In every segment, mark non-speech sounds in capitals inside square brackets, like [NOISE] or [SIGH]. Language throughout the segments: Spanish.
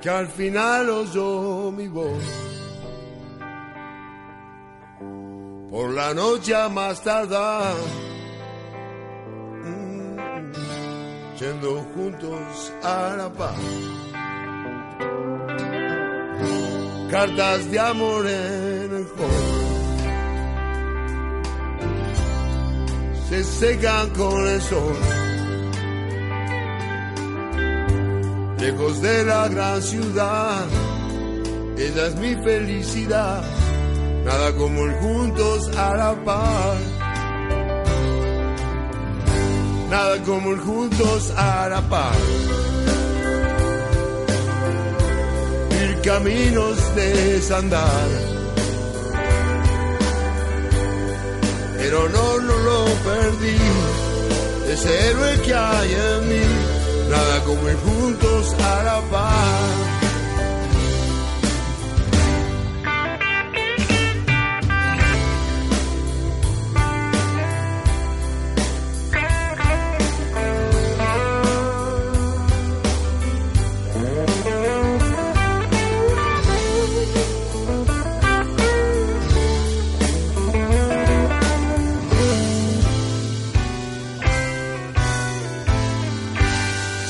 que al final oyó mi voz. Por la noche a más tardar, mm, yendo juntos a la paz. Cartas de amor en el hall. Se secan con el sol. Lejos de la gran ciudad. Ella es mi felicidad, nada como el juntos a la par. Nada como el juntos a la par. Ir caminos de desandar. Pero no, no lo perdí, ese héroe que hay en mí nada como ir juntos a la paz.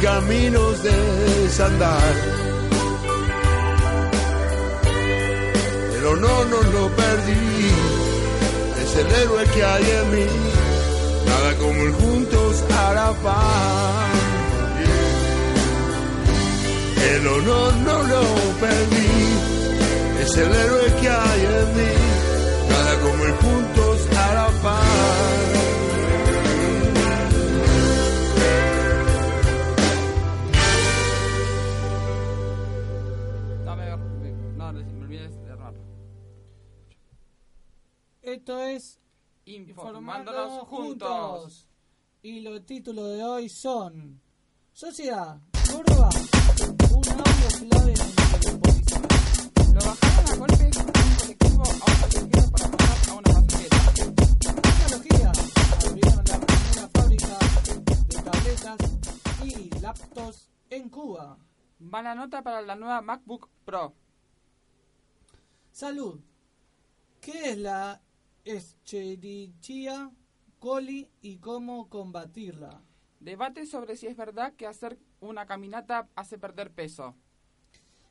Caminos de desandar. Pero no, no lo perdí, es el héroe que hay en mí, nada como el juntos la paz. El honor no lo perdí, es el héroe que hay en mí, nada como el juntos Esto es Informándonos juntos. Y los títulos de hoy son Sociedad, Córdoba, un audio clave en el policía. Lo bajaron a golpes un colectivo a un pasajero para pasar a una pasajera. Tecnología, abrieron la primera fábrica de tabletas y laptops en Cuba. Mala nota para la nueva MacBook Pro. Salud. ¿Qué es la Escherichia coli y cómo combatirla? Debate sobre si es verdad que hacer una caminata hace perder peso.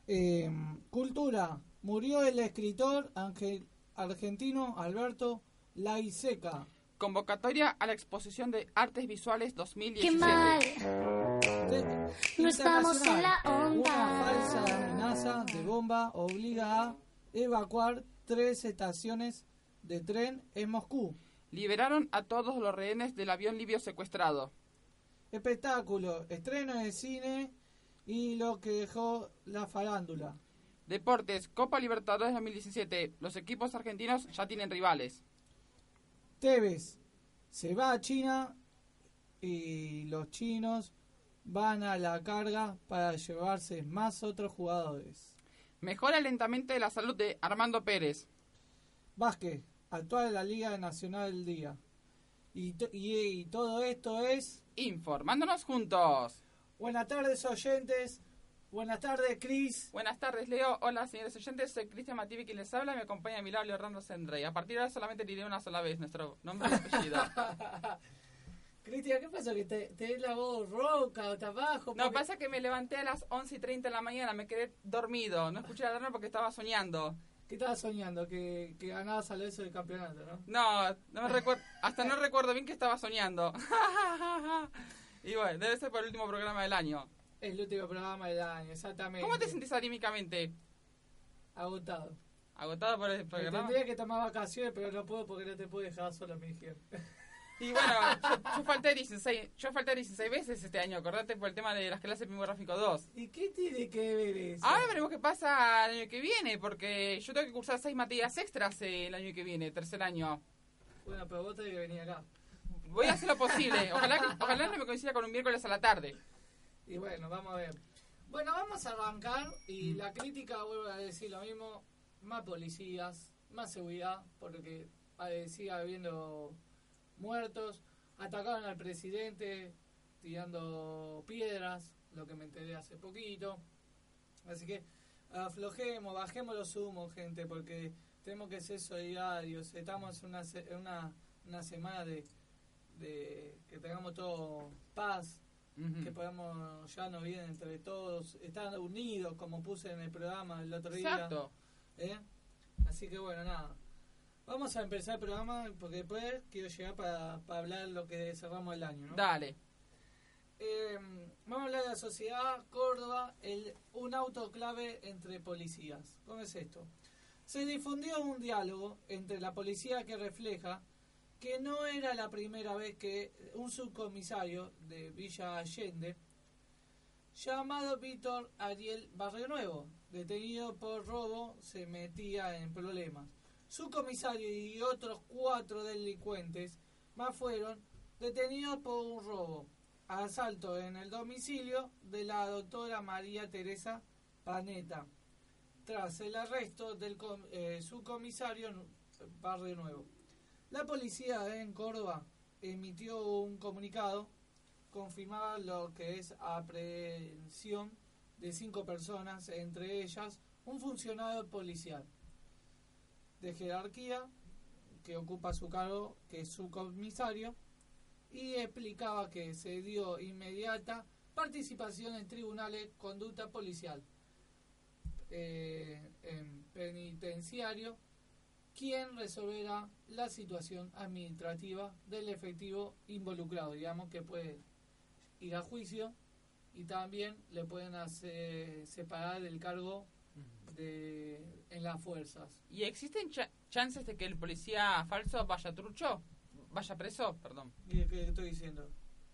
Eh, cultura. Murió el escritor angel- argentino Alberto Laiseca. Convocatoria a la exposición de artes visuales 2017. Qué mal. De- No estamos en la onda. Una falsa amenaza de bomba obliga a evacuar tres estaciones de tren en Moscú. Liberaron a todos los rehenes del avión libio secuestrado. Espectáculo, estreno de cine y lo que dejó la farándula. Deportes, Copa Libertadores 2017. Los equipos argentinos ya tienen rivales. Tevez se va a China y los chinos van a la carga para llevarse más otros jugadores. Mejora lentamente la salud de Armando Pérez. Vázquez, actual de la Liga Nacional del Día. Y, y- y todo esto es... Informándonos juntos. Buenas tardes oyentes, buenas tardes Cris. Buenas tardes, Leo. Hola, señores oyentes. Soy Cristian Mativi quien les habla y me acompaña a mi lado Leonardo Sendrey. A partir de ahora solamente diré una sola vez nuestro nombre y apellido. [LAUGHS] Cristian, ¿qué pasó? ¿Que te, te la voz ronca o te abajo? No, pasa que me levanté a las 11 y 30 de la mañana, me quedé dormido. No escuché la alarma porque estaba soñando. ¿Qué estabas soñando? Que, que ganabas al eso del campeonato, ¿no? No, no me recuerdo, hasta no recuerdo bien que estaba soñando. [LAUGHS] y bueno, debe ser por el último programa del año. El último programa del año, exactamente. ¿Cómo te sentís anímicamente? Agotado. ¿Agotado por el Me programa? tendría que tomar vacaciones, pero no puedo porque no te puedo dejar solo, me dijeron. Y bueno, yo, yo falté 16, yo falté 16 veces este año, acordate por el tema de las clases gráfico 2. ¿Y qué tiene que ver eso? Ahora veremos qué pasa el año que viene, porque yo tengo que cursar seis materias extras el año que viene, tercer año. Bueno, pero vos tenés que venir acá. Voy a hacer lo posible. Ojalá, que- ojalá no me coincida con un miércoles a la tarde. Y bueno, vamos a ver. Bueno, vamos a arrancar y la crítica, vuelvo a decir lo mismo, más policías, más seguridad, porque sigue habiendo muertos, atacaron al presidente tirando piedras, lo que me enteré hace poquito. Así que aflojemos, bajemos los humos, gente, porque tenemos que ser solidarios. Estamos en una, una, una semana de, de que tengamos todo paz, que podamos ya no bien entre todos, estar unidos, como puse en el programa el otro día. ¿eh? Así que bueno, nada. Vamos a empezar el programa porque después quiero llegar para, para hablar lo que cerramos el año. ¿no? Dale. Eh, vamos a hablar de la sociedad Córdoba, el, un auto clave entre policías. ¿Cómo es esto? Se difundió un diálogo entre la policía que refleja que no era la primera vez que un subcomisario de Villa Allende, llamado Víctor Ariel Barrio Nuevo, detenido por robo, se metía en problemas. Su comisario y otros cuatro delincuentes más fueron detenidos por un robo, asalto en el domicilio de la doctora María Teresa Paneta, tras el arresto del eh, subcomisario Barrio Nuevo. La policía en Córdoba emitió un comunicado, confirmaba lo que es aprehensión de cinco personas, entre ellas un funcionario policial de jerarquía que ocupa su cargo, que es su comisario, y explicaba que se dio inmediata participación en tribunales, conducta policial, eh, en penitenciario, quien resolverá la situación administrativa del efectivo involucrado, digamos que puede ir a juicio y también le pueden hacer separar el cargo de en las fuerzas. ¿Y existen cha- chances de que el policía falso vaya trucho? Vaya preso, perdón. ¿Y qué estoy diciendo?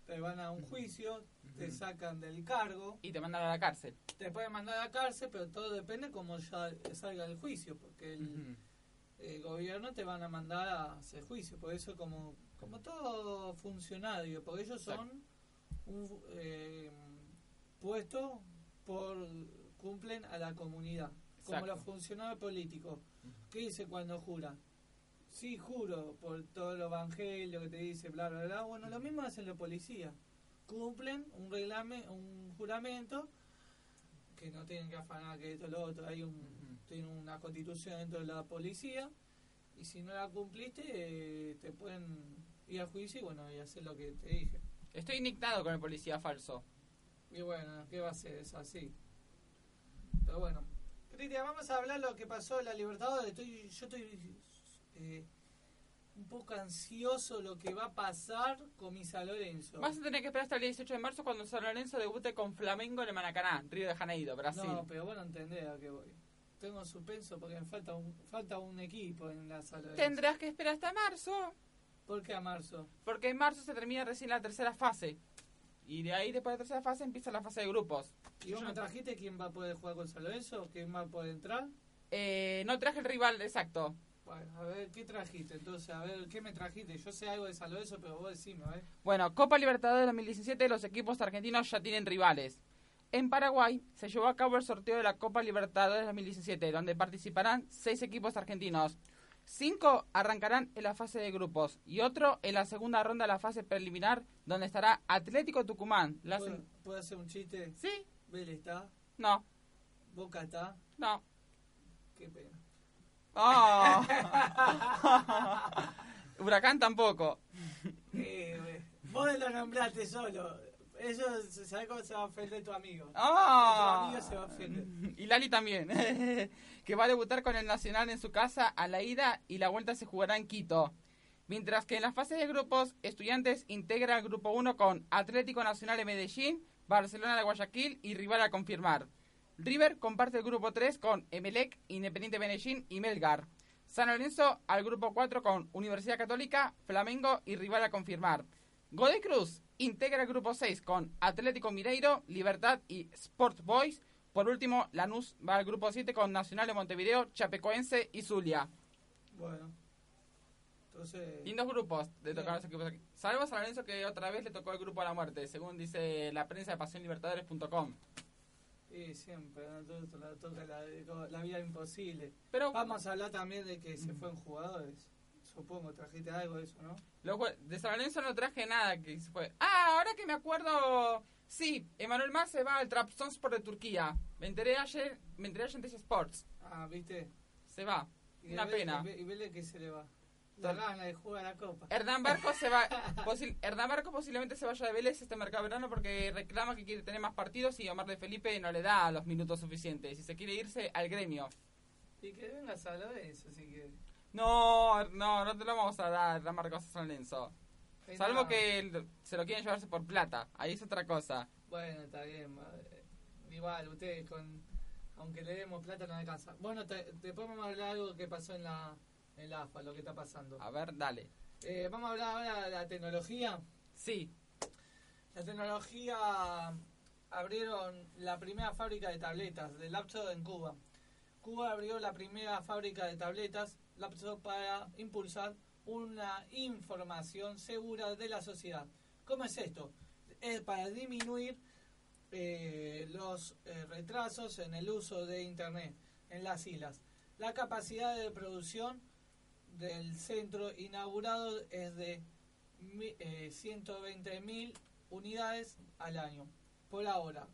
Te van a un juicio, te sacan del cargo, Y te mandan a la cárcel. te pueden mandar a la cárcel, pero todo depende cómo ya salga el juicio, porque el, el gobierno te van a mandar a hacer juicio, por eso como como todo funcionario, porque ellos son un eh, puesto por cumplen a la comunidad, como los funcionarios políticos. ¿Qué dice cuando juran? Sí, juro por todo el evangelio que te dice, bla, bla, bla. Bueno, lo mismo hacen los policías. Cumplen un reglamento, un juramento que no tienen que afanar que esto lo otro. Hay un, Ujú. tienen una constitución dentro de la policía y si no la cumpliste eh, te pueden ir a juicio y bueno, y hacer lo que te dije. Estoy indignado con el policía falso. Y bueno, ¿qué va a ser? Es así. Pero bueno. Cristian, vamos a hablar lo que pasó en la Libertadores. Estoy, yo estoy eh, un poco ansioso lo que va a pasar con mi San Lorenzo. Vas a tener que esperar hasta el 18 de marzo cuando San Lorenzo debute con Flamengo en el Maracaná, Río de Janeiro, Brasil. No, pero vos no entendés a qué voy. Tengo suspenso porque me falta un, falta un equipo en la San Lorenzo. Tendrás que esperar hasta marzo, ¿Por qué a marzo? porque en marzo se termina recién la tercera fase. Y de ahí, después de la tercera fase, empieza la fase de grupos. ¿Y vos me trajiste quién va a poder jugar con San Lorenzo? ¿Quién va a poder entrar? Eh, no traje el rival exacto. Bueno, a ver, ¿qué trajiste? Entonces, a ver, ¿qué me trajiste? Yo sé algo de San Lorenzo, pero vos decime, a ver. Bueno, Copa Libertadores 2017, los equipos argentinos ya tienen rivales. En Paraguay se llevó a cabo el sorteo de la Copa Libertadores 2017, donde participarán seis equipos argentinos. Cinco arrancarán en la fase de grupos y otro en la segunda ronda de la fase preliminar, donde estará Atlético Tucumán. La ¿Puedo, hacer un chiste? Sí, Vélez está, no, Boca está, no. qué pena. Oh. [LAUGHS] Huracán tampoco. Eh, vos lo nombraste solo. Eso, ¿sabes cómo se va a ofender tu amigo? Ah. Tu amigo se va a ofender. [LAUGHS] Y Lali también, [LAUGHS] que va a debutar con el Nacional en su casa a la ida y la vuelta se jugará en Quito. Mientras que en la fase de grupos, Estudiantes integra el grupo 1 con Atlético Nacional de Medellín, Barcelona de Guayaquil y rival a confirmar. River comparte el grupo 3 con Emelec, Independiente Medellín y Melgar. San Lorenzo al grupo 4 con Universidad Católica, Flamengo y rival a confirmar. Godoy Cruz integra el grupo 6 con Atlético Mineiro, Libertad y Sport Boys. Por último, Lanús va al grupo 7 con Nacional de Montevideo, Chapecoense y Zulia. Bueno. Entonces. Lindos grupos de tocar los equipos aquí. Salvo San Lorenzo que otra vez le tocó el grupo a la muerte, según dice la prensa de pasionlibertadores.com. Y siempre, ¿no? La toca la, la vida imposible. Pero Vamos a hablar también de que se fueron jugadores. Supongo, trajiste algo de eso, ¿no? Jue- de San Lorenzo no traje nada que fue. Ah, ahora que me acuerdo. Sí, Emanuel Mar se va al Trabzonspor de Turquía. Me enteré ayer, me enteré ayer en TC Sports. Ah, ¿viste? Se va. Y Una Vélez- pena. Y Vélez que se le va. La gana de jugar la copa. Hernán Barco se va. [LAUGHS] posi- Hernán Barco posiblemente se vaya de Vélez este mercado verano porque reclama que quiere tener más partidos y Omar de Felipe no le da los minutos suficientes. Y se quiere irse al gremio. Y que vengas a de eso, si quieres. No, no, no te lo vamos a dar, Hernán Barcos a San Lorenzo. Hay Salvo que se lo quieren llevarse por plata. Ahí es otra cosa. Bueno, está bien. madre. Igual, ustedes con... Aunque le demos plata no alcanza. Bueno, te, después vamos a hablar algo que pasó en la, en la AFA, lo que está pasando. A ver, dale. Eh, vamos a hablar ahora de la tecnología. Sí, La tecnología abrieron la primera fábrica de tabletas de laptop en Cuba. Cuba abrió la primera fábrica de tabletas para impulsar una información segura de la sociedad. ¿Cómo es esto? Es para disminuir eh, los eh, retrasos en el uso de Internet en las islas. La capacidad de producción del centro inaugurado es de eh, 120.000 unidades al año. Por ahora,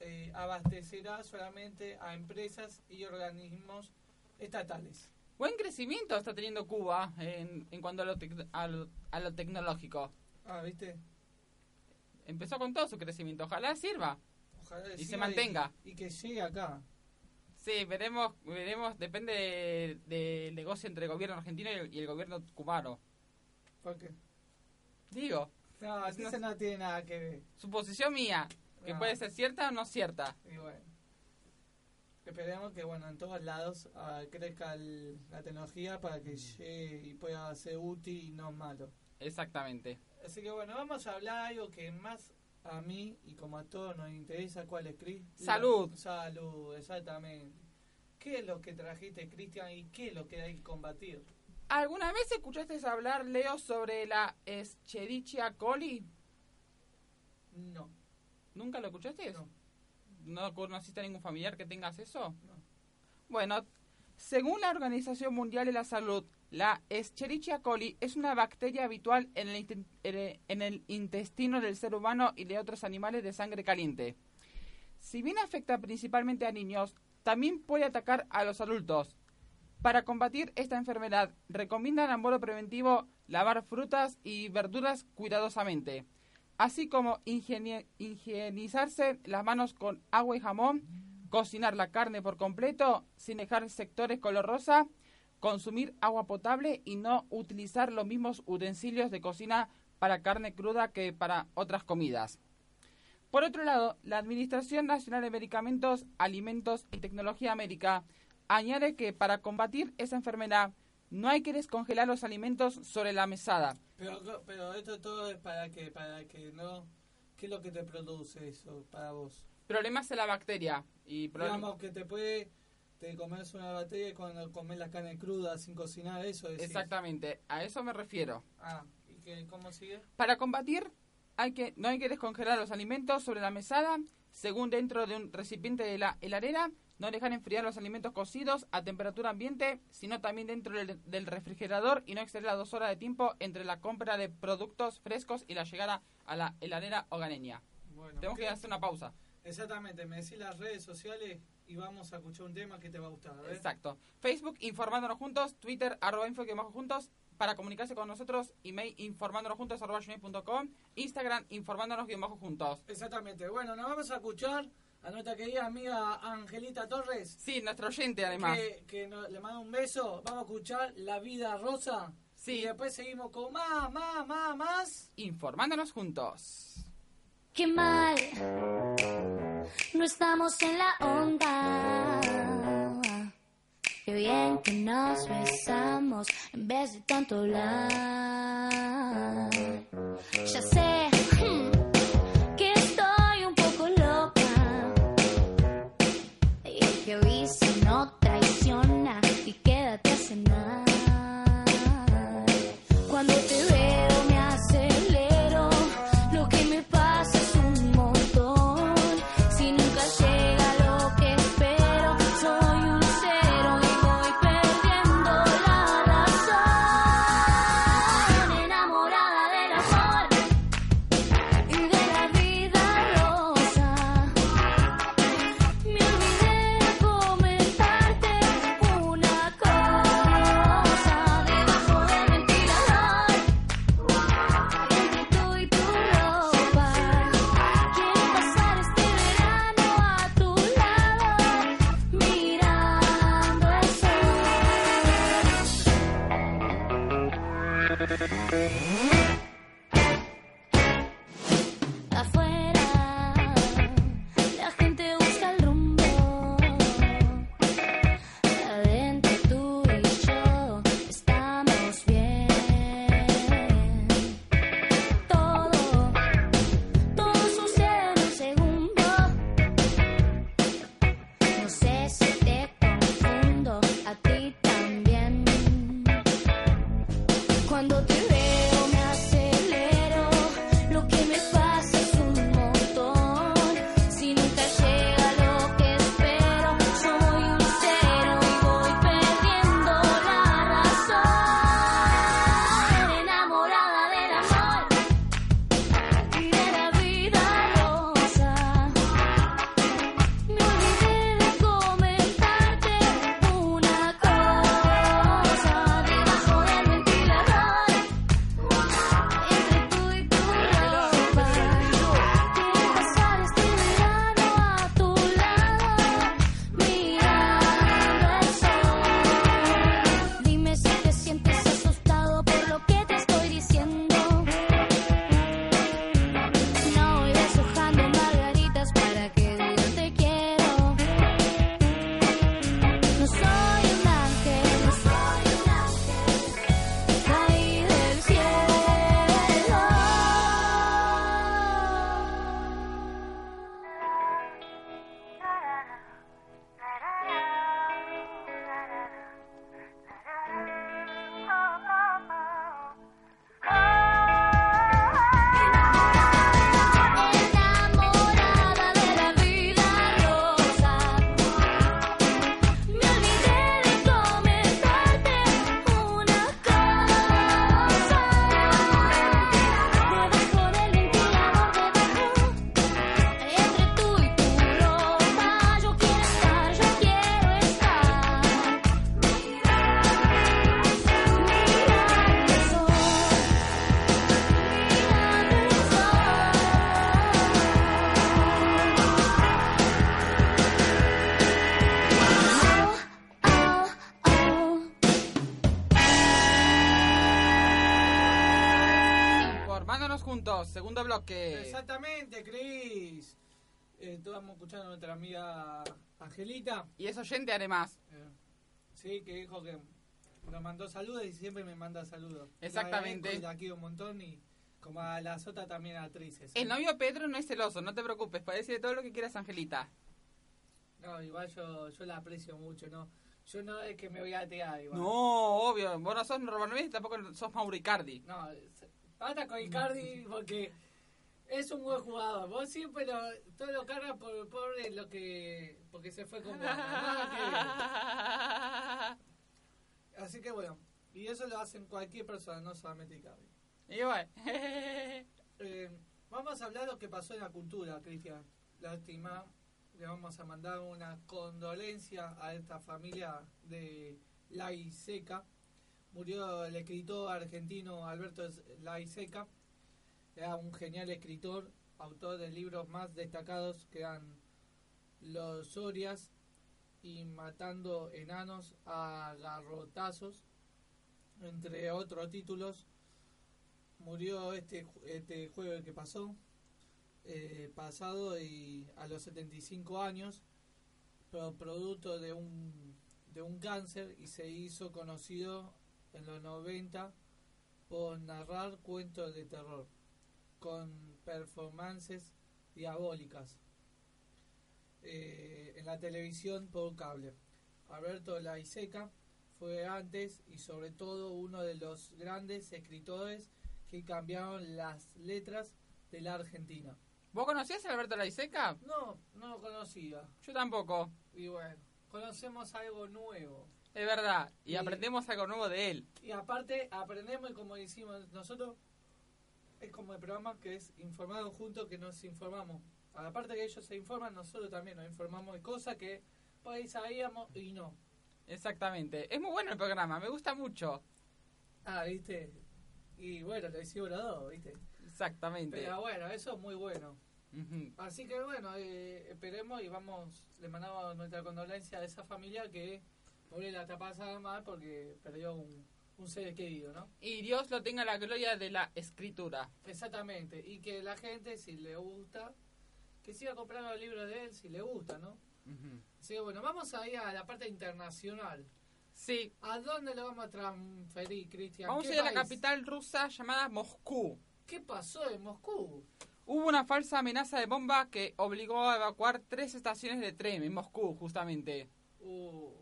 eh, abastecerá solamente a empresas y organismos estatales. Buen crecimiento está teniendo Cuba en, en cuanto a lo, tec- a lo- a lo tecnológico. Ah, ¿viste? Empezó con todo su crecimiento. Ojalá sirva. Ojalá Y se mantenga. Y, y que llegue acá. Sí, veremos, veremos, depende de- del negocio entre el gobierno argentino y el, y el gobierno cubano. ¿Por qué? Digo, No, Es eso no tiene nada que ver. suposición mía, que No. puede ser cierta o no cierta. Y bueno. Esperemos que bueno en todos lados ah, crezca el- la tecnología para que llegue y pueda ser útil y no malo. Exactamente. Así que bueno, vamos a hablar de algo que más a mí y como a todos nos interesa, ¿cuál es, Cris? Salud. Salud, exactamente. ¿Qué es lo que trajiste, Cristian, y qué es lo que hay que combatir? ¿Alguna vez escuchaste hablar, Leo, sobre la Escherichia coli? No, ¿Nunca lo escuchaste? no, ¿No conociste a ningún familiar que tengas eso? no. Bueno, según la Organización Mundial de la Salud, la Escherichia coli es una bacteria habitual en el, en el intestino del ser humano y de otros animales de sangre caliente. Si bien afecta principalmente a niños, también puede atacar a los adultos. Para combatir esta enfermedad, recomiendan a modo preventivo lavar frutas y verduras cuidadosamente, así como higienizarse las manos con agua y jamón, cocinar la carne por completo sin dejar sectores color rosa, consumir agua potable y no utilizar los mismos utensilios de cocina para carne cruda que para otras comidas. Por otro lado, la Administración Nacional de Medicamentos, Alimentos y Tecnología Médica añade que para combatir esa enfermedad no hay que descongelar los alimentos sobre la mesada. Pero, pero esto todo es para que, para que no... ¿Qué es lo que te produce eso para vos? Problemas en la bacteria y Digamos que te puede te comes una bacteria y cuando comes la carne cruda sin cocinar, eso es. Exactamente, a eso me refiero. Ah, ¿y qué, cómo sigue? Para combatir, hay que, no hay que descongelar los alimentos sobre la mesada, según dentro de un recipiente de la heladera, no dejar enfriar los alimentos cocidos a temperatura ambiente, sino también dentro del, refrigerador y no exceder las dos horas de tiempo entre la compra de productos frescos y la llegada a la heladera hogareña. Bueno, Tenemos que hacer una pausa. Exactamente, me decís las redes sociales y vamos a escuchar un tema que te va a gustar. a. Exacto. Facebook, informándonos juntos, Twitter, arroba info que bajo juntos, para comunicarse con nosotros, email informándonos juntos, arroba gmail.com, Instagram, informándonos guion bajo juntos. Exactamente. Bueno, nos vamos a escuchar a nuestra querida amiga Angelita Torres. Sí, nuestro oyente además. Que, que nos- le manda un beso. Vamos a escuchar La Vida Rosa. Sí. Y después seguimos con más, más, más, más. Informándonos juntos. Qué mal, no estamos en la onda. Qué bien que nos besamos en vez de tanto hablar. Ya sé Angelita. Y es oyente además. eh, sí, que dijo que nos mandó saludos y siempre me manda saludos. Exactamente. La, y la quiero un montón y como a las otras también actrices. El novio Pedro no es celoso, no te preocupes, puedes decir todo lo que quieras, Angelita. No, igual yo, yo la aprecio mucho, ¿no? Yo no es que me voy a tear igual. No, obvio, vos no sos y tampoco sos Mauricardi. No, basta con Icardi porque es un buen jugador. Vos siempre lo, todo lo cargas por el pobre lo que porque se fue con. Nada que. [LAUGHS] Así que bueno, y eso lo hacen cualquier persona, no solamente Icardi. bueno. [LAUGHS] Eh, vamos a hablar de lo que pasó en la cultura, Cristian. Lástima, le vamos a mandar una condolencia a esta familia de Laiseca. Murió el escritor argentino Alberto Laiseca. Era un genial escritor, autor de libros más destacados que eran Los Sorias y Matando Enanos a Garrotazos, entre otros títulos. Murió este este jueves que pasó eh, pasado y a los 75 años producto de un de un cáncer y se hizo conocido en los 90 por narrar cuentos de terror con performances diabólicas eh, en la televisión por cable. Alberto Laiseca fue antes y sobre todo uno de los grandes escritores que cambiaron las letras de la Argentina. ¿Vos conocías a Alberto Laiseca? No, no lo conocía. Yo tampoco. Y bueno, conocemos algo nuevo. Es verdad. Y Y- aprendemos algo nuevo de él. Y aparte aprendemos y como decimos nosotros, es como el programa que es informado juntos que nos informamos. Aparte que ellos se informan, nosotros también nos informamos de cosas que por ahí sabíamos y no. Exactamente. Es muy bueno el programa, me gusta mucho. Ah, viste. Y bueno, lo hicimos los dos, viste. Exactamente. Pero bueno, eso es muy bueno. Así que bueno, eh, esperemos y vamos, le mandamos nuestra condolencia a esa familia que pobre la está pasando mal porque perdió un, un ser querido, ¿no? Y Dios lo tenga la gloria de la escritura. Exactamente, y que la gente, si le gusta, que siga comprando los libros de él, si le gusta, ¿no? Ujú. Así que bueno, vamos ahí a la parte internacional. Sí, ¿A dónde lo vamos a transferir, Cristian? vamos a ¿Qué ir a la capital rusa llamada Moscú. ¿Qué pasó en Moscú? Hubo una falsa amenaza de bomba que obligó a evacuar tres estaciones de tren en Moscú, justamente. Uh,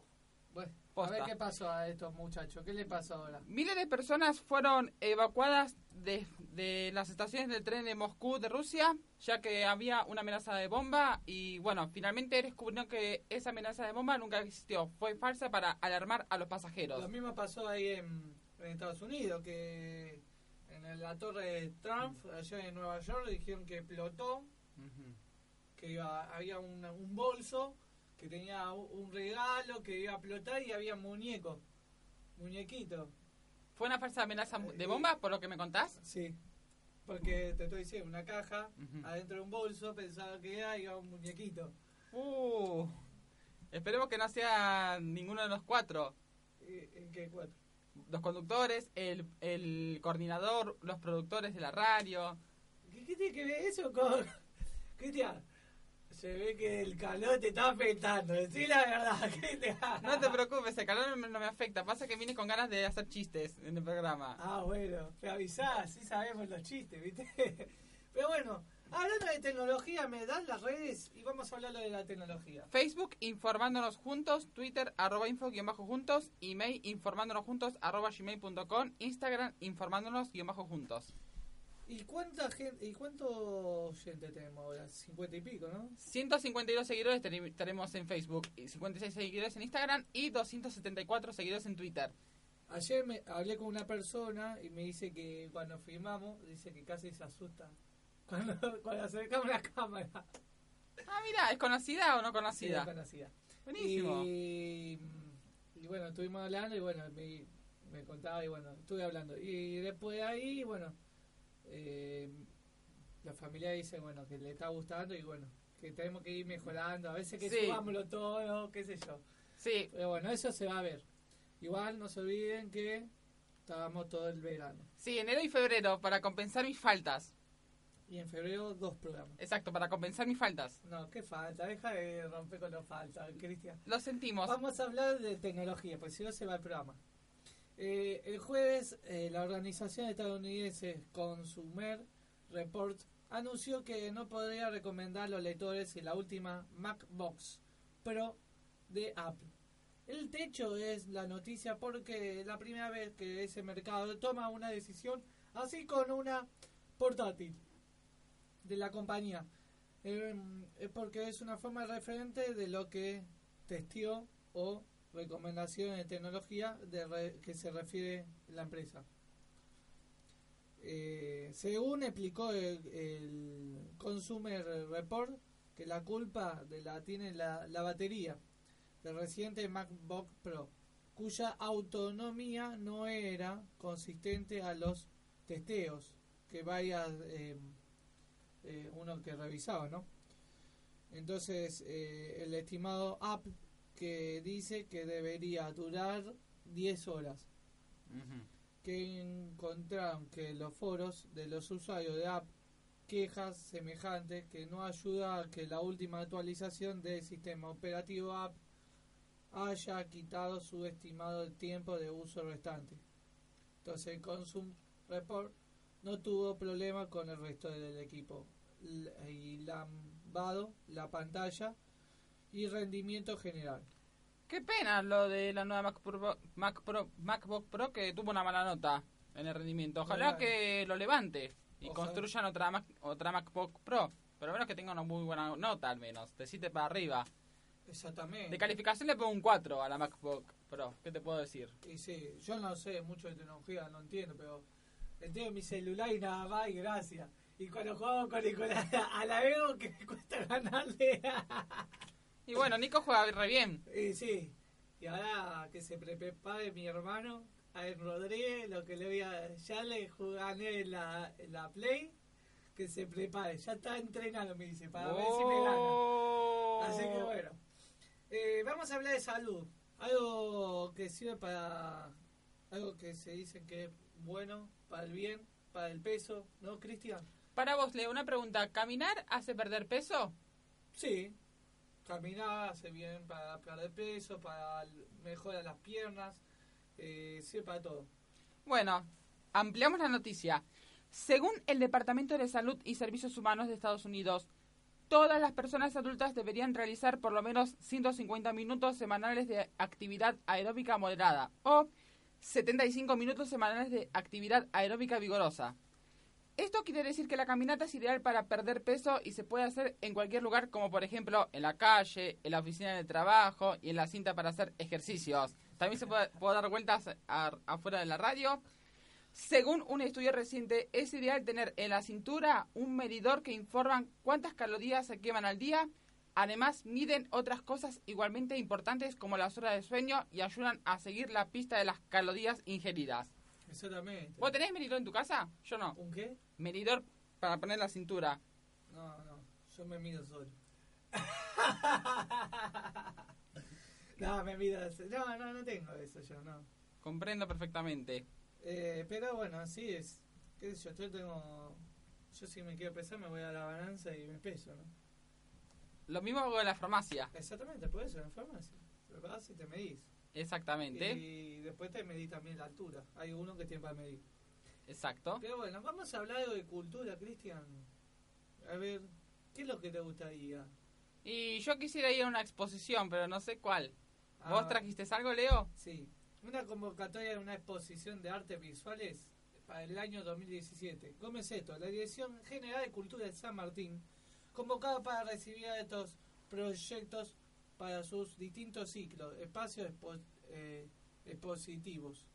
bueno, a ver qué pasó a estos muchachos, ¿qué le pasó ahora? Miles de personas fueron evacuadas de, de las estaciones del tren de Moscú de Rusia, ya que había una amenaza de bomba y bueno, finalmente descubrió que esa amenaza de bomba nunca existió, fue falsa para alarmar a los pasajeros. Lo mismo pasó ahí en, en Estados Unidos, que en la torre de Trump, allá en Nueva York, dijeron que explotó que iba, había una- un bolso que tenía un regalo que iba a explotar y había muñecos, muñequitos. ¿Fue una falsa amenaza de bomba, por lo que me contás? Sí. Porque te estoy diciendo, una caja adentro de un bolso, pensaba que era, iba un muñequito. Uh, esperemos que no sea ninguno de los cuatro. ¿Y- ¿En qué cuatro? Los conductores, el, el coordinador, los productores de la radio. ¿Qué, qué tiene que ver eso con...? [LAUGHS] Cristian, se ve que el calor te está afectando, decí la verdad, [LAUGHS] Cristian. No te preocupes, el calor no me, afecta. Pasa que vine con ganas de hacer chistes en el programa. Ah, bueno, me avisás, sí sabemos los chistes, ¿viste? [LAUGHS] Pero bueno, hablando de tecnología, me dan las redes y vamos a hablar de la tecnología. Facebook, informándonos juntos. Twitter, arroba info, guion bajo juntos. Email, informándonos juntos, arroba gmail.com. Instagram, informándonos, guion bajo juntos. ¿Y cuánta gente, y cuánto gente tenemos ahora? 50 y pico, ¿no? 152 seguidores tenemos en Facebook, y 56 seguidores en Instagram y 274 seguidores en Twitter. Ayer me hablé con una persona y me dice que cuando filmamos, dice que casi se asusta [LAUGHS] cuando, cuando acercamos la cámara. Ah, mira, ¿es conocida o no Sí, conocida? es conocida. Buenísimo. Y, y bueno, estuvimos hablando y bueno, me, me contaba y bueno, estuve hablando. Y después de ahí, bueno, eh, la familia dice, bueno, que le está gustando y bueno, que tenemos que ir mejorando. A veces que Sí. subámoslo todo, qué sé yo. Sí, Pero bueno, eso se va a ver. Igual no se olviden que estábamos todo el verano. sí, enero y febrero para compensar mis faltas. Y en febrero dos programas. Exacto, para compensar mis faltas. No, qué falta, deja de romper con los falta, Cristian. Lo sentimos. Vamos a hablar de tecnología, porque si no se va el programa. Eh, el jueves, eh, la organización estadounidense Consumer Report anunció que no podría recomendar a los lectores la última MacBox Pro de Apple. El techo es la noticia porque es la primera vez que ese mercado toma una decisión así con una portátil de la compañía. Eh, es porque es una forma referente de lo que testió o recomendaciones de tecnología de re- que se refiere la empresa. Eh, según explicó el, Consumer Report, que la culpa de la tiene la, la batería del reciente MacBook Pro, cuya autonomía no era consistente a los testeos que vaya eh, eh, uno que revisaba, ¿no? Entonces, eh, el estimado app que dice que debería durar 10 horas, que encontraron que los foros de los usuarios de app quejas semejantes que no ayuda a que la última actualización del sistema operativo app haya quitado su estimado tiempo de uso restante. Entonces el Consum Report no tuvo problema con el resto del equipo. Y lambado la pantalla y rendimiento general. Qué pena lo de la nueva Mac Pro, Mac Pro- MacBook Pro que tuvo una mala nota en el rendimiento. Ojalá Ojalá. que lo levante y Ojalá. construyan otra Mac, otra MacBook Pro. Pero menos que tenga una muy buena nota al menos, de 7 para arriba. Exactamente. De calificación le pongo un 4 a la MacBook Pro. ¿Qué te puedo decir? Y sí, yo no sé mucho de tecnología, no entiendo, pero entiendo mi celular y nada más, y gracias. Y cuando juego con Nicolás, [LAUGHS] a la veo que me cuesta ganarle. [LAUGHS] Y bueno, Nico juega re bien. y sí, y ahora que se pre- prepare mi hermano, a Rodríguez, lo que le voy a. Ya le gané en la, la Play, que se prepare. Ya está entrenando, me dice, para ver si me gana. Oh. Así que bueno. Eh, vamos a hablar de salud. Algo que sirve para. Algo que se dice que es bueno para el bien, para el peso, ¿no, Cristian? Para vos, Leo, una pregunta. ¿Caminar hace perder peso? Sí. Caminar hace bien para perder peso, para mejorar las piernas, eh, sirve para todo. Bueno, ampliamos la noticia. Según el Departamento de Salud y Servicios Humanos de Estados Unidos, todas las personas adultas deberían realizar por lo menos 150 minutos semanales de actividad aeróbica moderada o 75 minutos semanales de actividad aeróbica vigorosa. Esto quiere decir que la caminata es ideal para perder peso y se puede hacer en cualquier lugar, como por ejemplo en la calle, en la oficina de trabajo y en la cinta para hacer ejercicios. También se puede, dar vueltas afuera de la radio. Según un estudio reciente, es ideal tener en la cintura un medidor que informa cuántas calorías se queman al día. Además, miden otras cosas igualmente importantes como las horas de sueño y ayudan a seguir la pista de las calorías ingeridas. Exactamente. ¿Vos tenés medidor en tu casa? Yo no. ¿Un qué? Medidor para poner la cintura. No, no, yo me mido solo. [LAUGHS] no, me mido. No, no, no tengo eso yo, no. Comprendo perfectamente. Eh, pero bueno, así es. ¿Qué sé yo? Yo tengo. Yo si me quiero pesar me voy a la balanza y me peso, ¿no? Lo mismo hago en la farmacia. Exactamente, por eso en la farmacia. Te vas y te medís. Exactamente. Y después te medís también la altura. Hay uno que tiene para medir. Exacto. Pero bueno, vamos a hablar de cultura, Cristian. A ver, ¿qué es lo que te gustaría? Y yo quisiera ir a una exposición, pero no sé cuál. ¿Vos Ah, trajiste algo, Leo? Sí, una convocatoria de una exposición de artes visuales para el año 2017. ¿Cómo es esto? La Dirección General de Cultura de San Martín, convocada para recibir a estos proyectos para sus distintos ciclos, espacios expo- eh, expositivos.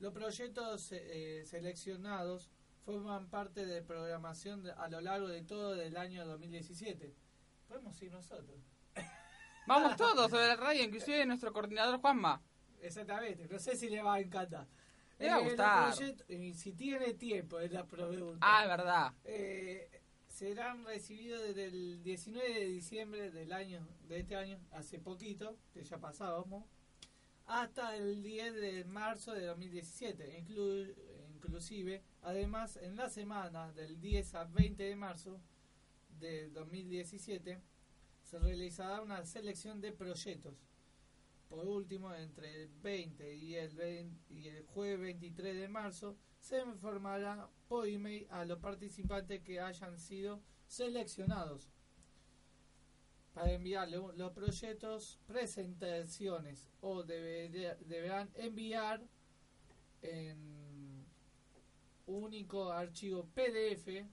Los proyectos eh, seleccionados forman parte de programación de- a lo largo de todo el año 2017. Podemos ir nosotros. [LAUGHS] Vamos todos sobre la radio, inclusive nuestro coordinador Juanma. Exactamente, no sé si le va a encantar. Le va a Eh, gustar. si tiene tiempo, es la pregunta. Ah, es verdad. Eh, serán recibidos desde el 19 de diciembre del año, de este año, hace poquito, que ya pasábamos, hasta el 10 de marzo de 2017. Inclu- inclusive, además, en la semana del 10 a 20 de marzo de 2017, se realizará una selección de proyectos. Por último, entre el 20 y el, 20 y el jueves 23 de marzo, se informará por email a los participantes que hayan sido seleccionados para enviarle los proyectos, presentaciones o deberán enviar en único archivo PDF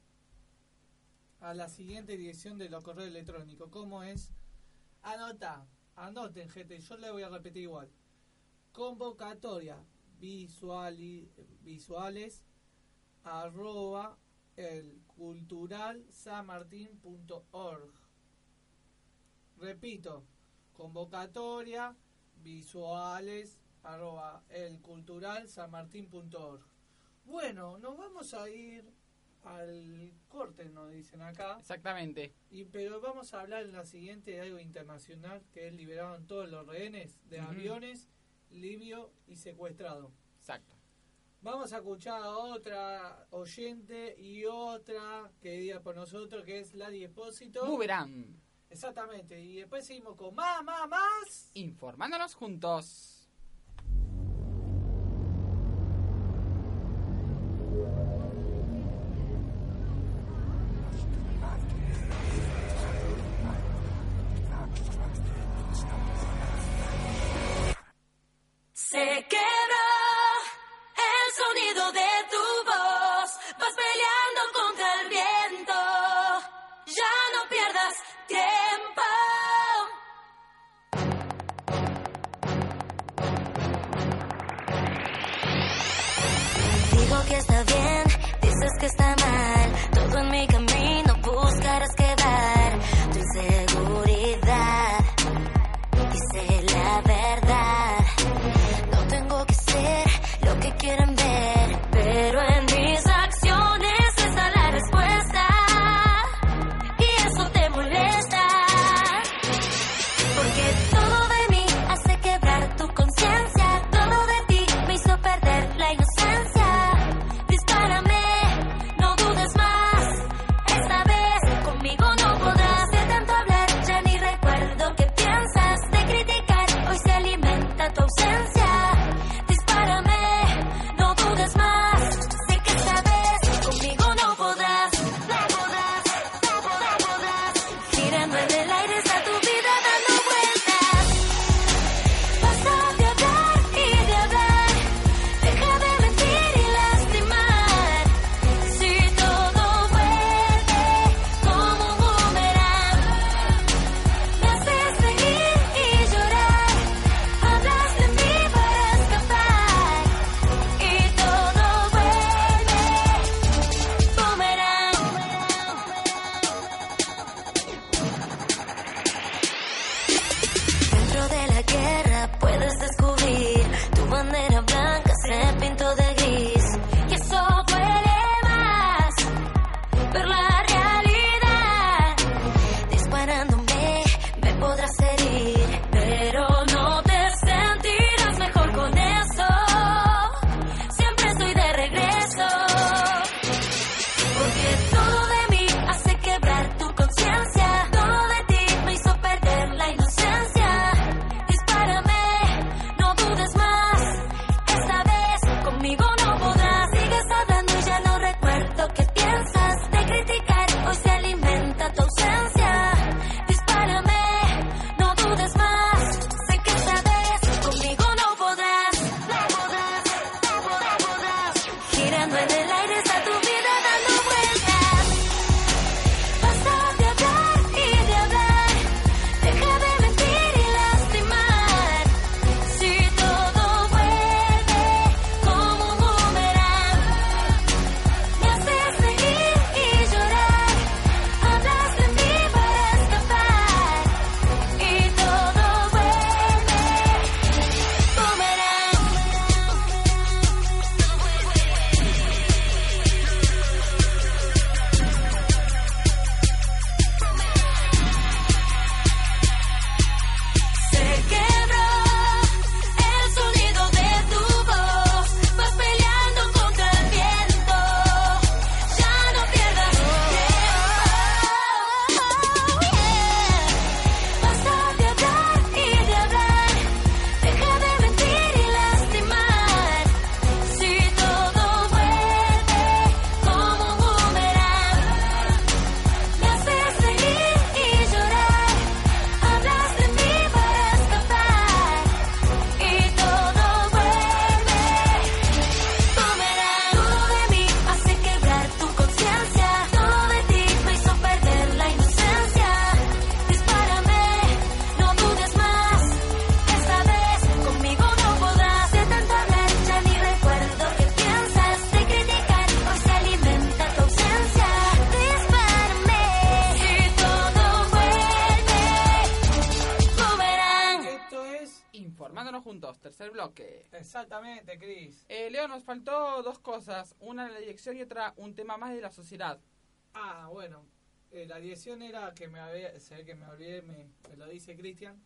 a la siguiente dirección de los correos electrónicos. ¿Cómo es? Anota, anoten gente, yo le voy a repetir igual. Convocatoria visuali- visuales arroba el cultural sanmartin.org. Repito, convocatoria visuales arroba el cultural sanmartin.org. Bueno, nos vamos a ir al corte, nos dicen acá. Exactamente. Y, pero vamos a hablar en la siguiente de algo internacional que es liberaron todos los rehenes de aviones Livio y secuestrado. Exacto. Vamos a escuchar a otra oyente y otra que diga por nosotros, que es la Depósito. Exactamente. Y después seguimos con más, más, más. Informándonos juntos. dirección y otra un tema más de la sociedad. Ah, bueno, eh, la dirección era que me había, sé que me olvidé, me, lo dice Cristian,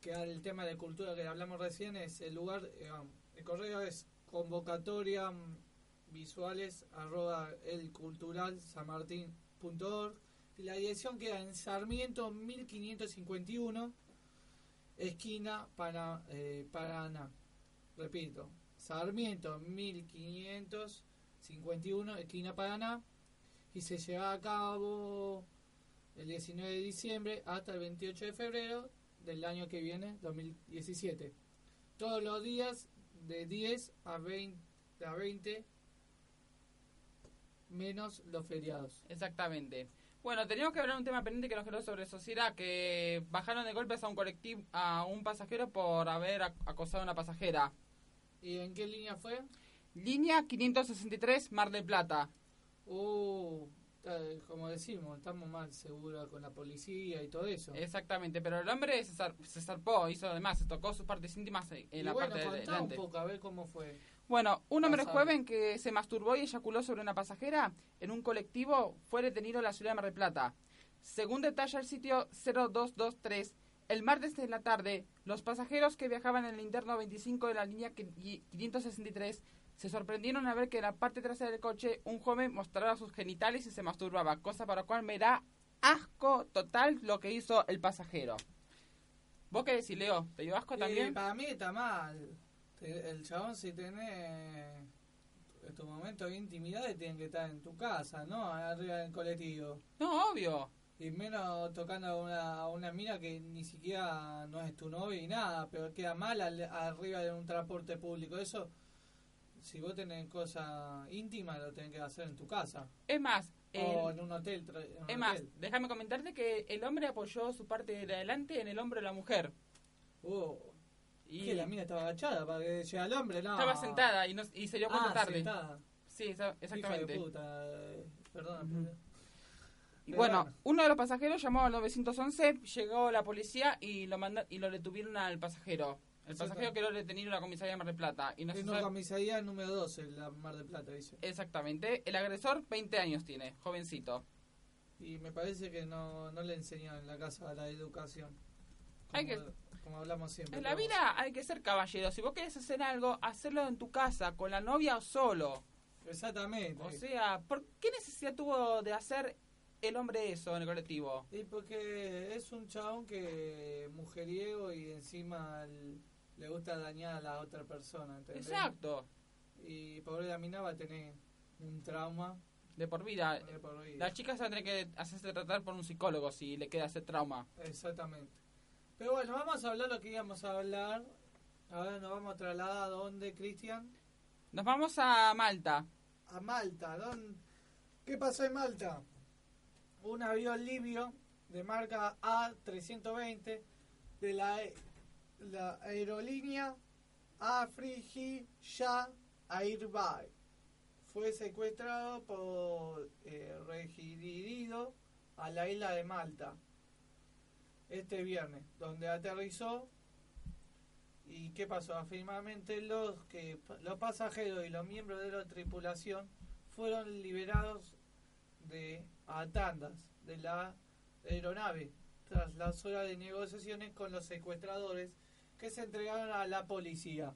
que el tema de cultura que hablamos recién es el lugar, eh, el correo es convocatoria mm, visuales arroba el cultural sanmartin.org y la dirección queda en Sarmiento 1551 esquina para eh, Paraná repito Sarmiento 1551 esquina Paraná. Y se lleva a cabo el 19 de diciembre hasta el 28 de febrero del año que viene, 2017. Todos los días de 10 a 20, a 20 menos los feriados. Exactamente. Bueno, teníamos que hablar de un tema pendiente que nos quedó sobre sociedad, que bajaron de golpes a un colectivo, a un pasajero por haber ac- acosado a una pasajera. ¿Y en qué línea fue? Línea 563, Mar del Plata. Uh, eh, como decimos, estamos más seguros con la policía y todo eso. Exactamente, pero el hombre se, zar- se zarpó, hizo además, se tocó sus partes íntimas en, y la bueno, parte de contá un delante. poco, a ver cómo fue. Bueno, un hombre Pasable. joven que se masturbó y eyaculó sobre una pasajera en un colectivo fue detenido en la ciudad de Mar del Plata. Según detalla el sitio 0223, el martes en la tarde, los pasajeros que viajaban en el interno 25 de la línea qui- 563 se sorprendieron al ver que en la parte trasera del coche un joven mostraba sus genitales y se masturbaba, cosa para la cual me da asco total lo que hizo el pasajero. ¿Vos qué decís, Leo? ¿Te dio asco también? para mí está mal. El chabón si tiene en tu momento de intimidad tiene que estar en tu casa, ¿no? Arriba del colectivo. No, obvio. Y menos tocando a una, una mina que ni siquiera no es tu novia y nada, pero queda mal al- arriba de un transporte público. Eso, si vos tenés cosas íntimas, lo tenés que hacer en tu casa. Es más, O el- en un hotel. en un Es más, déjame comentarte que el hombre apoyó su parte de adelante en el hombro de la mujer. Uh, Y que la mina estaba agachada para que llegue al hombre, no. estaba sentada y, no, y se dio cuenta ah, tarde. sentada. Sí, Hija exactamente. de puta. eh, Perdona. Y bueno. uno de los pasajeros llamó al 911, llegó la policía y lo manda, y lo detuvieron al pasajero. El pasajero quedó detenido en la comisaría de Mar del Plata. Y no sabe- una comisaría número 12, en la Mar del Plata, dice. Exactamente. El agresor, 20 años tiene, jovencito. Y me parece que no, no le enseñan en la casa la educación. Como, Hay que- como hablamos siempre. En la vida hay que ser caballero. Si vos querés hacer algo, hacerlo en tu casa, con la novia o solo. Exactamente. O sea, ¿por qué necesidad tuvo de hacer el hombre eso en el colectivo? y porque es un chabón que mujeriego y encima el- le gusta dañar a la otra persona, ¿entendés? Exacto, Y pobre la mina va a tener un trauma de por vida. de por vida. La chica se va a tener que hacerse tratar por un psicólogo si le queda ese trauma. Exactamente. Pero bueno, vamos a hablar lo que íbamos a hablar. Ahora nos vamos a trasladar a dónde, Cristian. Nos vamos a Malta. A Malta. ¿dónde? ¿Qué pasó en Malta? Un avión libio de marca A320 de la, la aerolínea Afrija Airby fue secuestrado por eh, regirido a la isla de Malta este viernes, donde aterrizó y qué pasó. Afirmadamente los que los pasajeros y los miembros de la tripulación fueron liberados de a tandas de la aeronave tras las horas de negociaciones con los secuestradores que se entregaron a la policía.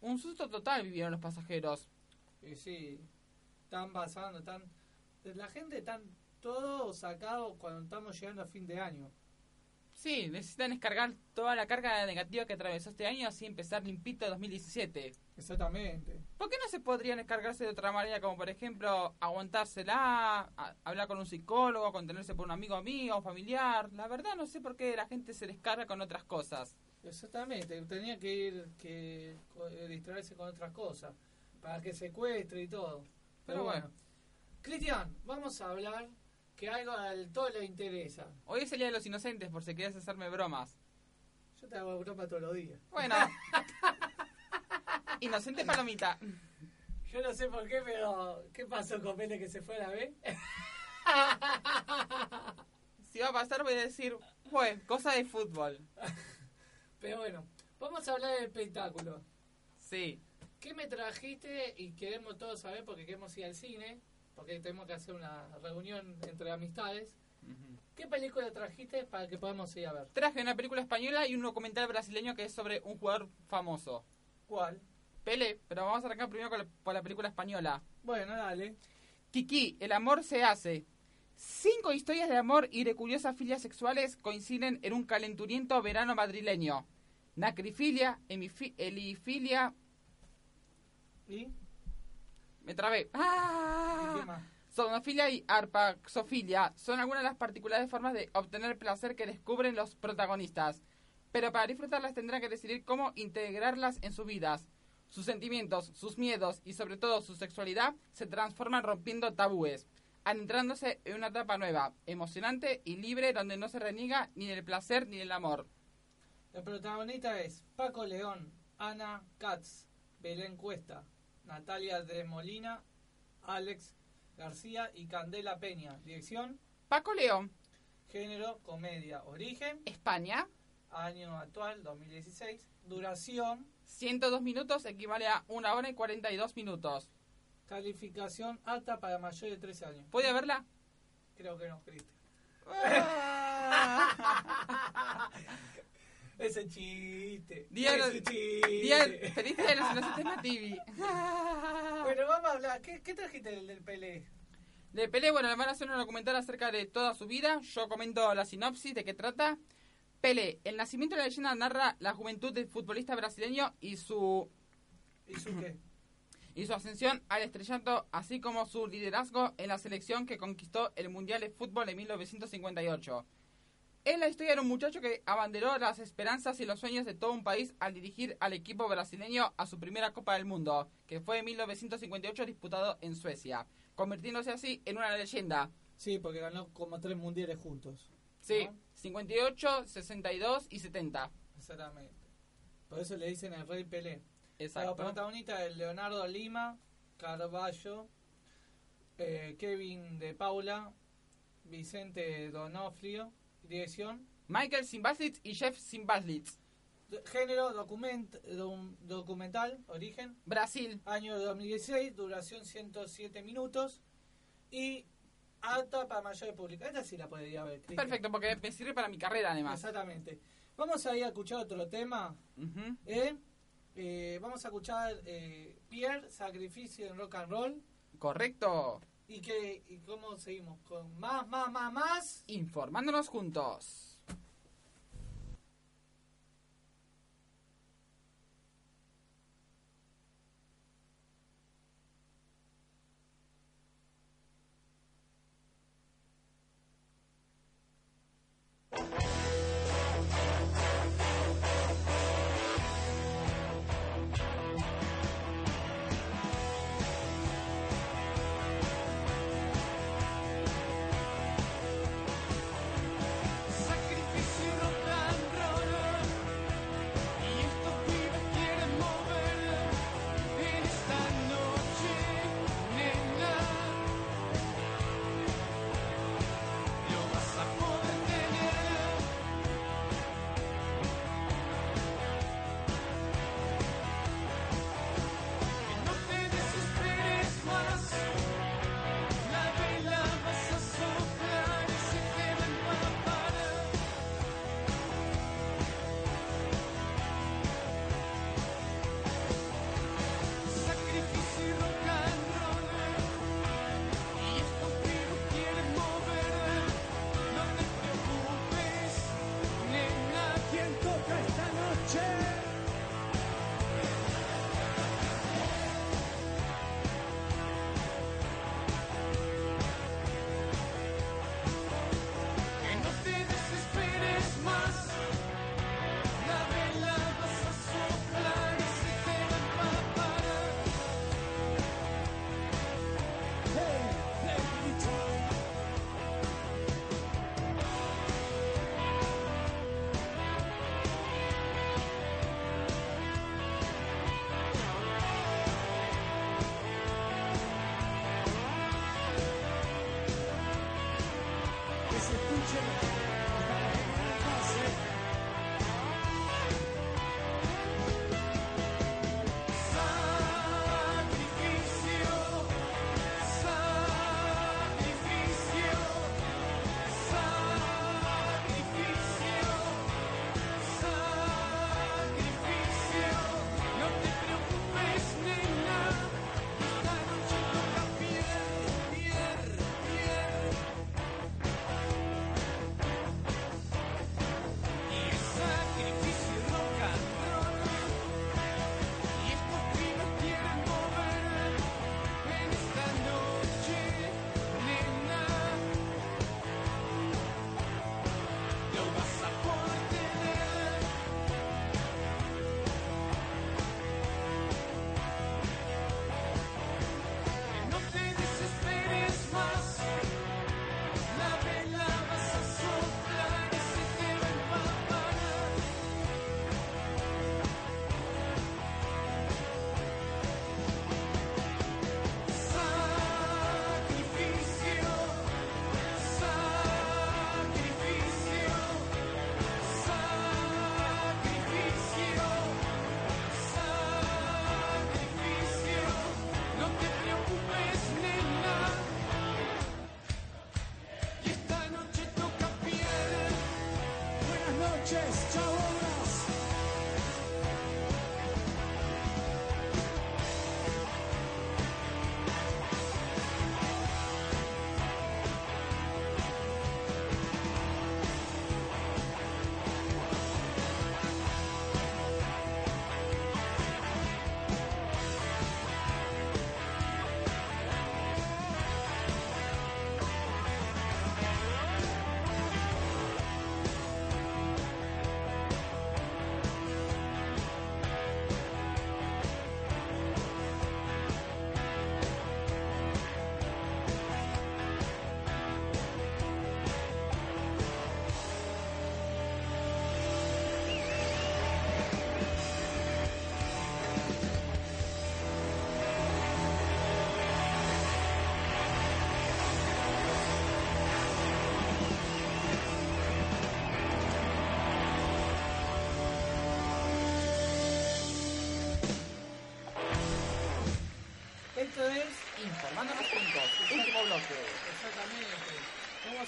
Un susto total vivieron los pasajeros. Y sí, están pasando, están la gente están todo sacado cuando estamos llegando a fin de año. Sí, necesitan descargar toda la carga negativa que atravesó este año así empezar limpito 2017. Exactamente. ¿Por qué no se podrían descargarse de otra manera, como por ejemplo aguantársela, a- hablar con un psicólogo, contenerse por un amigo amigo, familiar? La verdad no sé por qué la gente se descarga con otras cosas. Exactamente, tenía que ir que eh, distraerse con otras cosas para que secuestre y todo. Pero, Pero bueno. bueno. Cristian, vamos a hablar que algo al todo le interesa. Hoy es el Día de los Inocentes, por si quieres hacerme bromas. Yo te hago broma todos los días. Bueno. [LAUGHS] Inocente palomita. Yo no sé por qué, pero ¿qué pasó con Pele que se fue a la B? [LAUGHS] Si va a pasar voy a decir, fue, cosa de fútbol. [LAUGHS] Pero bueno, vamos a hablar del espectáculo. Sí. ¿Qué me trajiste? Y queremos todos saber porque queremos ir al cine, porque tenemos que hacer una reunión entre amistades. ¿Qué película trajiste para que podamos ir a ver? Traje una película española y un documental brasileño que es sobre un jugador famoso. ¿Cuál? Pele, pero vamos a arrancar primero con la, con la película española. Bueno, dale. Kiki, el amor se hace. Cinco historias de amor y de curiosas filias sexuales coinciden en un calenturiento verano madrileño. Nacrifilia, helifilia... ¿Y? Me trabé. ¿Y ¡Ah! Sonofilia y arpaxofilia son algunas de las particulares formas de obtener placer que descubren los protagonistas. Pero para disfrutarlas tendrán que decidir cómo integrarlas en sus vidas. Sus sentimientos, sus miedos y sobre todo su sexualidad se transforman rompiendo tabúes, adentrándose en una etapa nueva, emocionante y libre donde no se reniega ni del placer ni del amor. El protagonista es Paco León, Ana Katz, Belén Cuesta, Natalia de Molina, Alex García y Candela Peña. Dirección, Paco León, género, comedia, origen, España, año actual 2016, duración, 102 minutos equivale a 1 hora y 42 minutos. calificación alta para mayores de 13 años. ¿Puede verla? Creo que no, Cristian. [LAUGHS] [LAUGHS] Ese chiste. Día de ese chiste. Día, feliz de los inocentes Mativi. [LAUGHS] Bueno, vamos a hablar. ¿Qué, qué trajiste del, del Pelé? De Pelé, bueno, le van a hacer un documental acerca de toda su vida. Yo comento la sinopsis de qué trata. Pelé, el nacimiento de la leyenda narra la juventud del futbolista brasileño y su, ¿Y su qué? [CLEARS THROAT] y su ascensión al estrellato, así como su liderazgo en la selección que conquistó el Mundial de Fútbol en 1958. Es la historia de un muchacho que abanderó las esperanzas y los sueños de todo un país al dirigir al equipo brasileño a su primera Copa del Mundo, que fue en 1958 disputado en Suecia, convirtiéndose así en una leyenda. Sí, porque ganó como tres mundiales juntos. Sí, ¿no? 58, 62 y 70. Exactamente. Por eso le dicen el Rey Pelé. Exacto. protagonistas es Leonardo Lima, Carballo, eh, Kevin de Paula, Vicente Donofrio. Dirección, Michael Simbaslitz y Jeff Simbaslitz. género, document, documental, origen, Brasil. año 2016, duración 107 minutos y alta para mayor público. Esta sí la podría ver. Cristian. Perfecto, porque me sirve para mi carrera además. Exactamente. Vamos a ir a escuchar otro tema. ¿eh? Eh, vamos a escuchar eh, Pierre, Sacrificio en Rock and Roll. Correcto. ¿Y, que, ¿Y cómo seguimos? Con más, más, más, más. Informándonos juntos.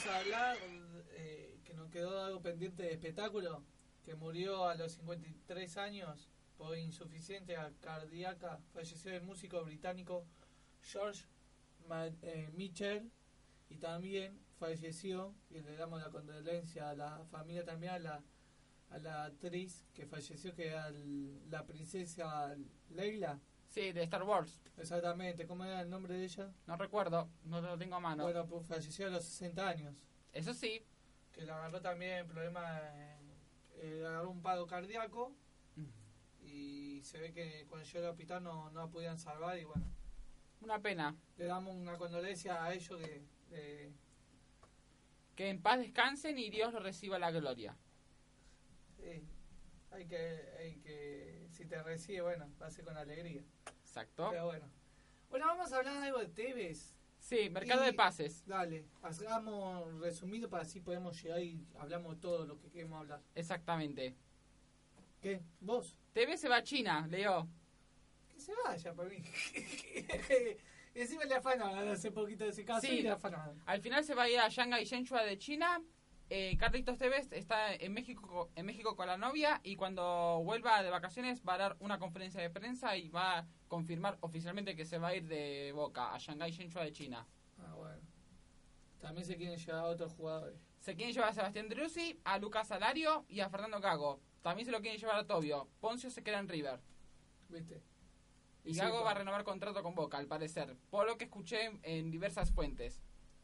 Hablar eh, que nos quedó algo pendiente de espectáculo, que murió a los 53 años por insuficiencia cardíaca. Falleció el músico británico George eh, Mitchell y también falleció, y le damos la condolencia a la familia también, a la, a la actriz que falleció, que era la princesa Leila. Sí, de Star Wars. Exactamente, ¿cómo era el nombre de ella? No recuerdo, no lo tengo a mano. Bueno, pues falleció a los 60 años. Eso sí. que le agarró también problema, eh, le agarró un paro cardíaco y se ve que cuando llegó al hospital no, no la podían salvar y bueno, Una pena. le damos una condolencia a ellos de, de- Que en paz descansen y Dios lo reciba la gloria. sí, hay que, hay que, si te recibe, bueno, va a ser con alegría. Exacto. Pero bueno. Bueno, vamos a hablar algo de Tevez. Sí, mercado Y- de pases. Dale, hagamos resumido para así podemos llegar y hablamos todo lo que queremos hablar. Exactamente. ¿Qué? ¿Vos? TV se va a China, Leo. Que se vaya por mí. [LAUGHS] Encima le afanaban hace poquito de ese caso Sí. y le afanaban. Al final se va a ir a Shanghai Shenhua de China. Eh, Carlitos Tevez está en México, en México con la novia y cuando vuelva de vacaciones va a dar una conferencia de prensa y va a confirmar oficialmente que se va a ir de Boca a Shanghai Shenhua de China. Ah, bueno. También se quieren llevar a otros jugadores. Se quieren llevar a Sebastián Drussi, a Lucas Salario y a Fernando Gago. También se lo quieren llevar a Tobio. Poncio se queda en River. ¿Viste? Y Sí, Gago va a renovar contrato con Boca, al parecer. Por lo que escuché en, en diversas fuentes.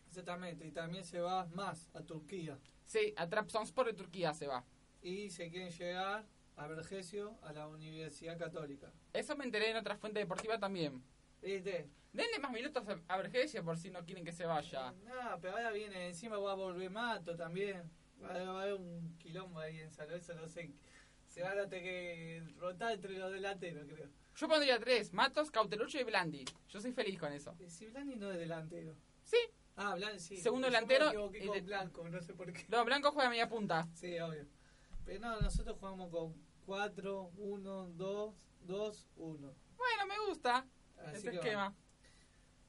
Exactamente. Y también se va más a Turquía. Sí, a Trabzonspor de Turquía se va. Y se quieren llegar a Vergesio, a la Universidad Católica. Eso me enteré en otra fuente deportiva también. ¿Viste? Denle más minutos a- Vergesio por si no quieren que se vaya. No, pero ahora viene, encima va a volver Mato también. Va a va a haber un quilombo ahí en San Lorenzo, no sé. Se van a tener que rotar entre los delanteros, creo. Yo pondría tres, Matos, Cauterucho y Blandi. Yo soy feliz con eso. Eh, Si Blandi no es delantero. Sí, Ah, Blanco, sí. Segundo delantero Me y con Blanco, no sé por qué. no, Blanco juega media punta. Sí, obvio. Pero no, nosotros jugamos con 4, 1, 2, 2, 1. Bueno, me gusta Así ese que esquema.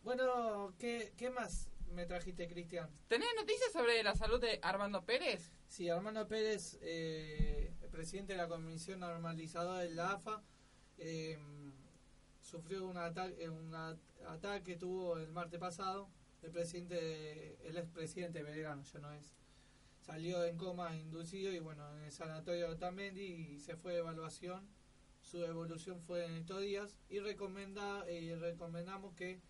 Bueno, ¿qué, ¿qué más me trajiste, Cristian? ¿Tenés noticias sobre la salud de Armando Pérez? Sí, Armando Pérez, eh, el presidente de la Comisión Normalizadora de la AFA, eh, sufrió un ataque, un ataque tuvo el martes pasado. El presidente, de- el expresidente Belgrano, ya no es. Salió en coma inducido y bueno, en el sanatorio de Otamendi y se fue de evaluación. Su evolución fue en estos días y recomenda, eh, recomendamos que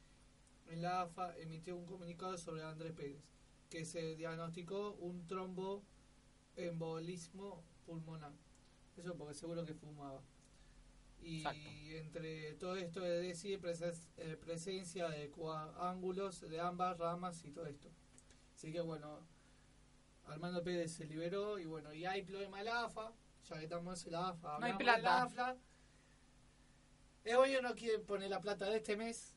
la AFA emitió un comunicado sobre Andrés Pérez, que se diagnosticó un tromboembolismo pulmonar. Eso porque seguro que fumaba. Y Exacto. entre todo esto es decir eh, presencia de ángulos de ambas ramas y todo esto. Así que bueno, Armando Pérez se liberó y bueno, y hay problema de la AFA, ya que estamos en la AFA. No hay de plata. la AFA. El gobierno quiere poner la plata de este mes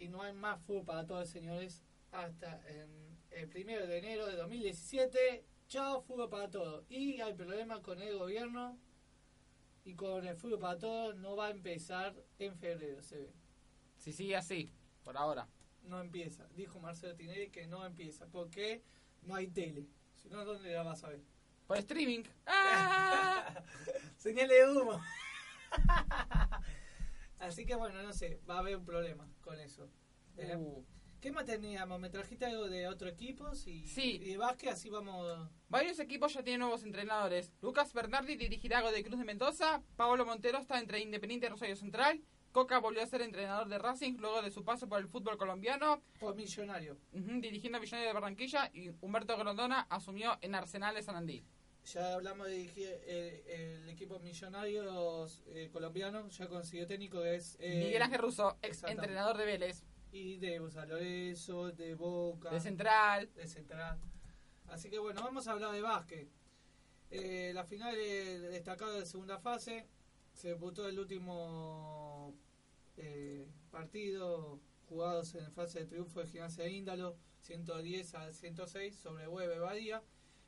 y no hay más fútbol para todos, señores, hasta en el primero de enero de 2017. Chao, fútbol para todos. Y hay problemas con el gobierno y con el fútbol para todos. No va a empezar en febrero, se ve. Si sigue así, por ahora. No empieza. Dijo Marcelo Tinelli que no empieza. Porque no hay tele. Si no, ¿dónde la vas a ver? Por streaming. [LAUGHS] ¡Ah! Señal de humo. [LAUGHS] Así que bueno, no sé, va a haber un problema con eso. Eh, Uh. ¿Qué más teníamos? ¿Me trajiste algo de otro equipo? Sí. Y de básquet, así vamos. Varios equipos ya tienen nuevos entrenadores. Lucas Bernardi dirigirá a de Cruz de Mendoza. Pablo Montero está entre Independiente y Rosario Central. Coca volvió a ser entrenador de Racing luego de su paso por el fútbol colombiano, Por millonario. dirigiendo a Millonario de Barranquilla. Y Humberto Grondona asumió en Arsenal de Sanandí. Ya hablamos de dirigir el, el equipo Millonarios eh, colombiano. Ya consiguió técnico que es. eh, Miguel Ángel Russo, ex entrenador de Vélez, Y de Lorenzo, de Boca. de Central. de Central. Así que bueno, vamos a hablar de básquet. Eh, la final destacada de segunda fase. Se disputó el último eh, partido jugados en fase de triunfo de Gimnasia de Índalo, 110 a 106 sobre Hueve Badía.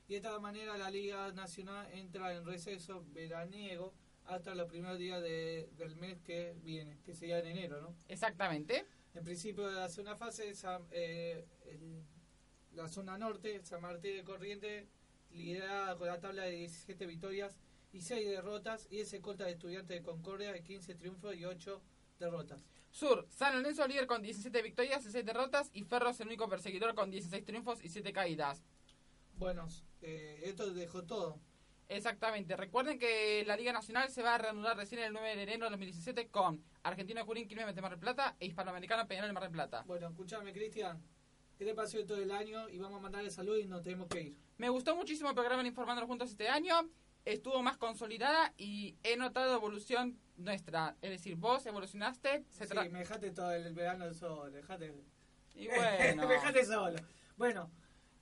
Y de esta manera la Liga Nacional entra en receso veraniego hasta los primeros días de- del mes que viene, que sería en enero, ¿no? Exactamente. En principio de la segunda fase, esa- eh, el- la zona norte, San Martín de Corriente, liderada con la tabla de 17 victorias y 6 derrotas, y es escolta de Estudiantes de Concordia de 15 triunfos y 8 derrotas. Sur, San Lorenzo líder con 17 victorias y 6 derrotas y Ferro es el único perseguidor con 16 triunfos y 7 caídas. Bueno, eh, esto dejó todo. Exactamente. Recuerden que la Liga Nacional se va a reanudar recién el 9 de enero de 2017 con Argentino de Jurín, Quilmes de Mar del Plata e Hispanoamericano Peñarol de Mar del Plata. Bueno, escuchame, Cristian. ¿Qué te pareció todo el año? Y vamos a mandarle salud y nos tenemos que ir. Me gustó muchísimo el programa Informándonos Juntos este año. Estuvo más consolidada y he notado evolución nuestra. Es decir, vos evolucionaste. Se Sí, me dejaste todo el verano solo, dejate. Y bueno. [LAUGHS] me dejaste solo. Bueno,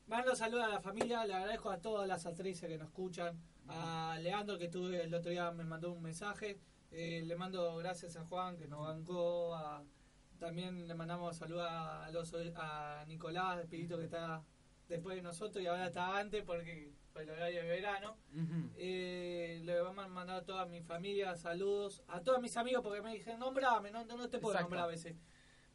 mando saludos a la familia, le agradezco a todas las actrices que nos escuchan, a Leandro que tuve el otro día me mandó un mensaje, eh, le mando gracias a Juan que nos bancó, a- también le mandamos saludos a, los, a Nicolás, Espíritu que está después de nosotros y ahora está antes porque por el horario de verano. Eh, le vamos a mandar a toda mi familia saludos, a todos mis amigos porque me dijeron nombrame, no, no te puedo Exacto. nombrar a veces.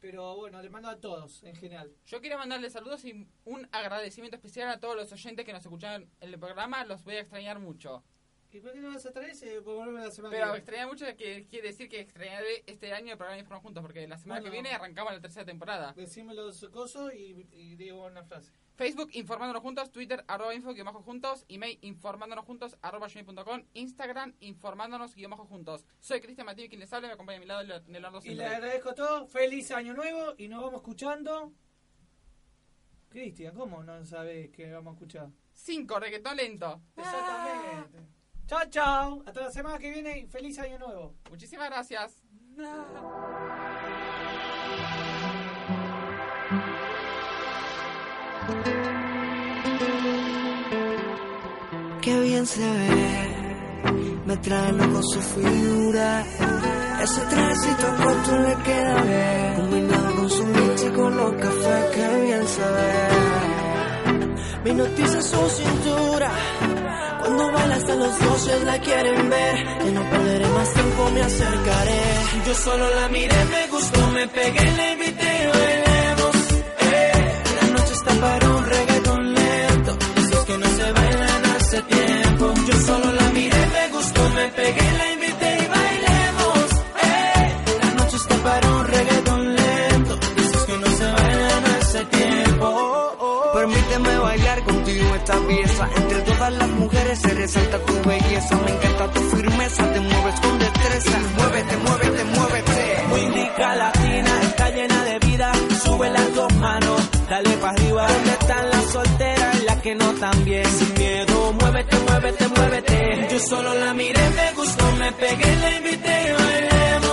Pero bueno, le mando a todos en general. Yo quiero mandarles saludos y un agradecimiento especial a todos los oyentes que nos escucharon en el programa. Los voy a extrañar mucho. ¿Y por qué no vas a traer ese? Por volver la semana Pero que viene. extrañar mucho que quiere decir que extrañaré este año el programa Informamos Juntos porque la semana Bueno. que viene arrancamos la tercera temporada. Decime los cosos y, y digo una frase. Facebook Informándonos Juntos, Twitter arroba info guion bajo juntos, email informándonos juntos arroba gmail.com, Instagram informándonos guion bajo juntos. Soy Cristian Matías quien les habla me acompaña a mi lado Leo- Leonardo Y le agradezco a todos. Feliz año nuevo y nos vamos escuchando. Cristian, ¿cómo no sabes que vamos a escuchar? Cinco, reggaetón lento. Exactamente. Chao, chao. Hasta la semana que viene y feliz año nuevo. Muchísimas gracias. Qué bien se ve, me trae loco su figura. Ese trajecito corto le queda bien, combinado con su leche y con los cafés, qué bien se ve. Mi noticia su cintura, cuando baila hasta los doce la quieren ver. Que no perderé más tiempo, me acercaré. Yo solo la miré, me gustó, me pegué, le invité Entre todas las mujeres se resalta tu belleza. Me encanta tu firmeza, te mueves con destreza. Muévete, muévete, muévete. Windica latina, está llena de vida. Sube las dos manos, dale para arriba. ¿Dónde están las solteras y las que no bien? Sin miedo, muévete, muévete, muévete. Yo solo la miré, me gustó, me pegué, la invité bailemos.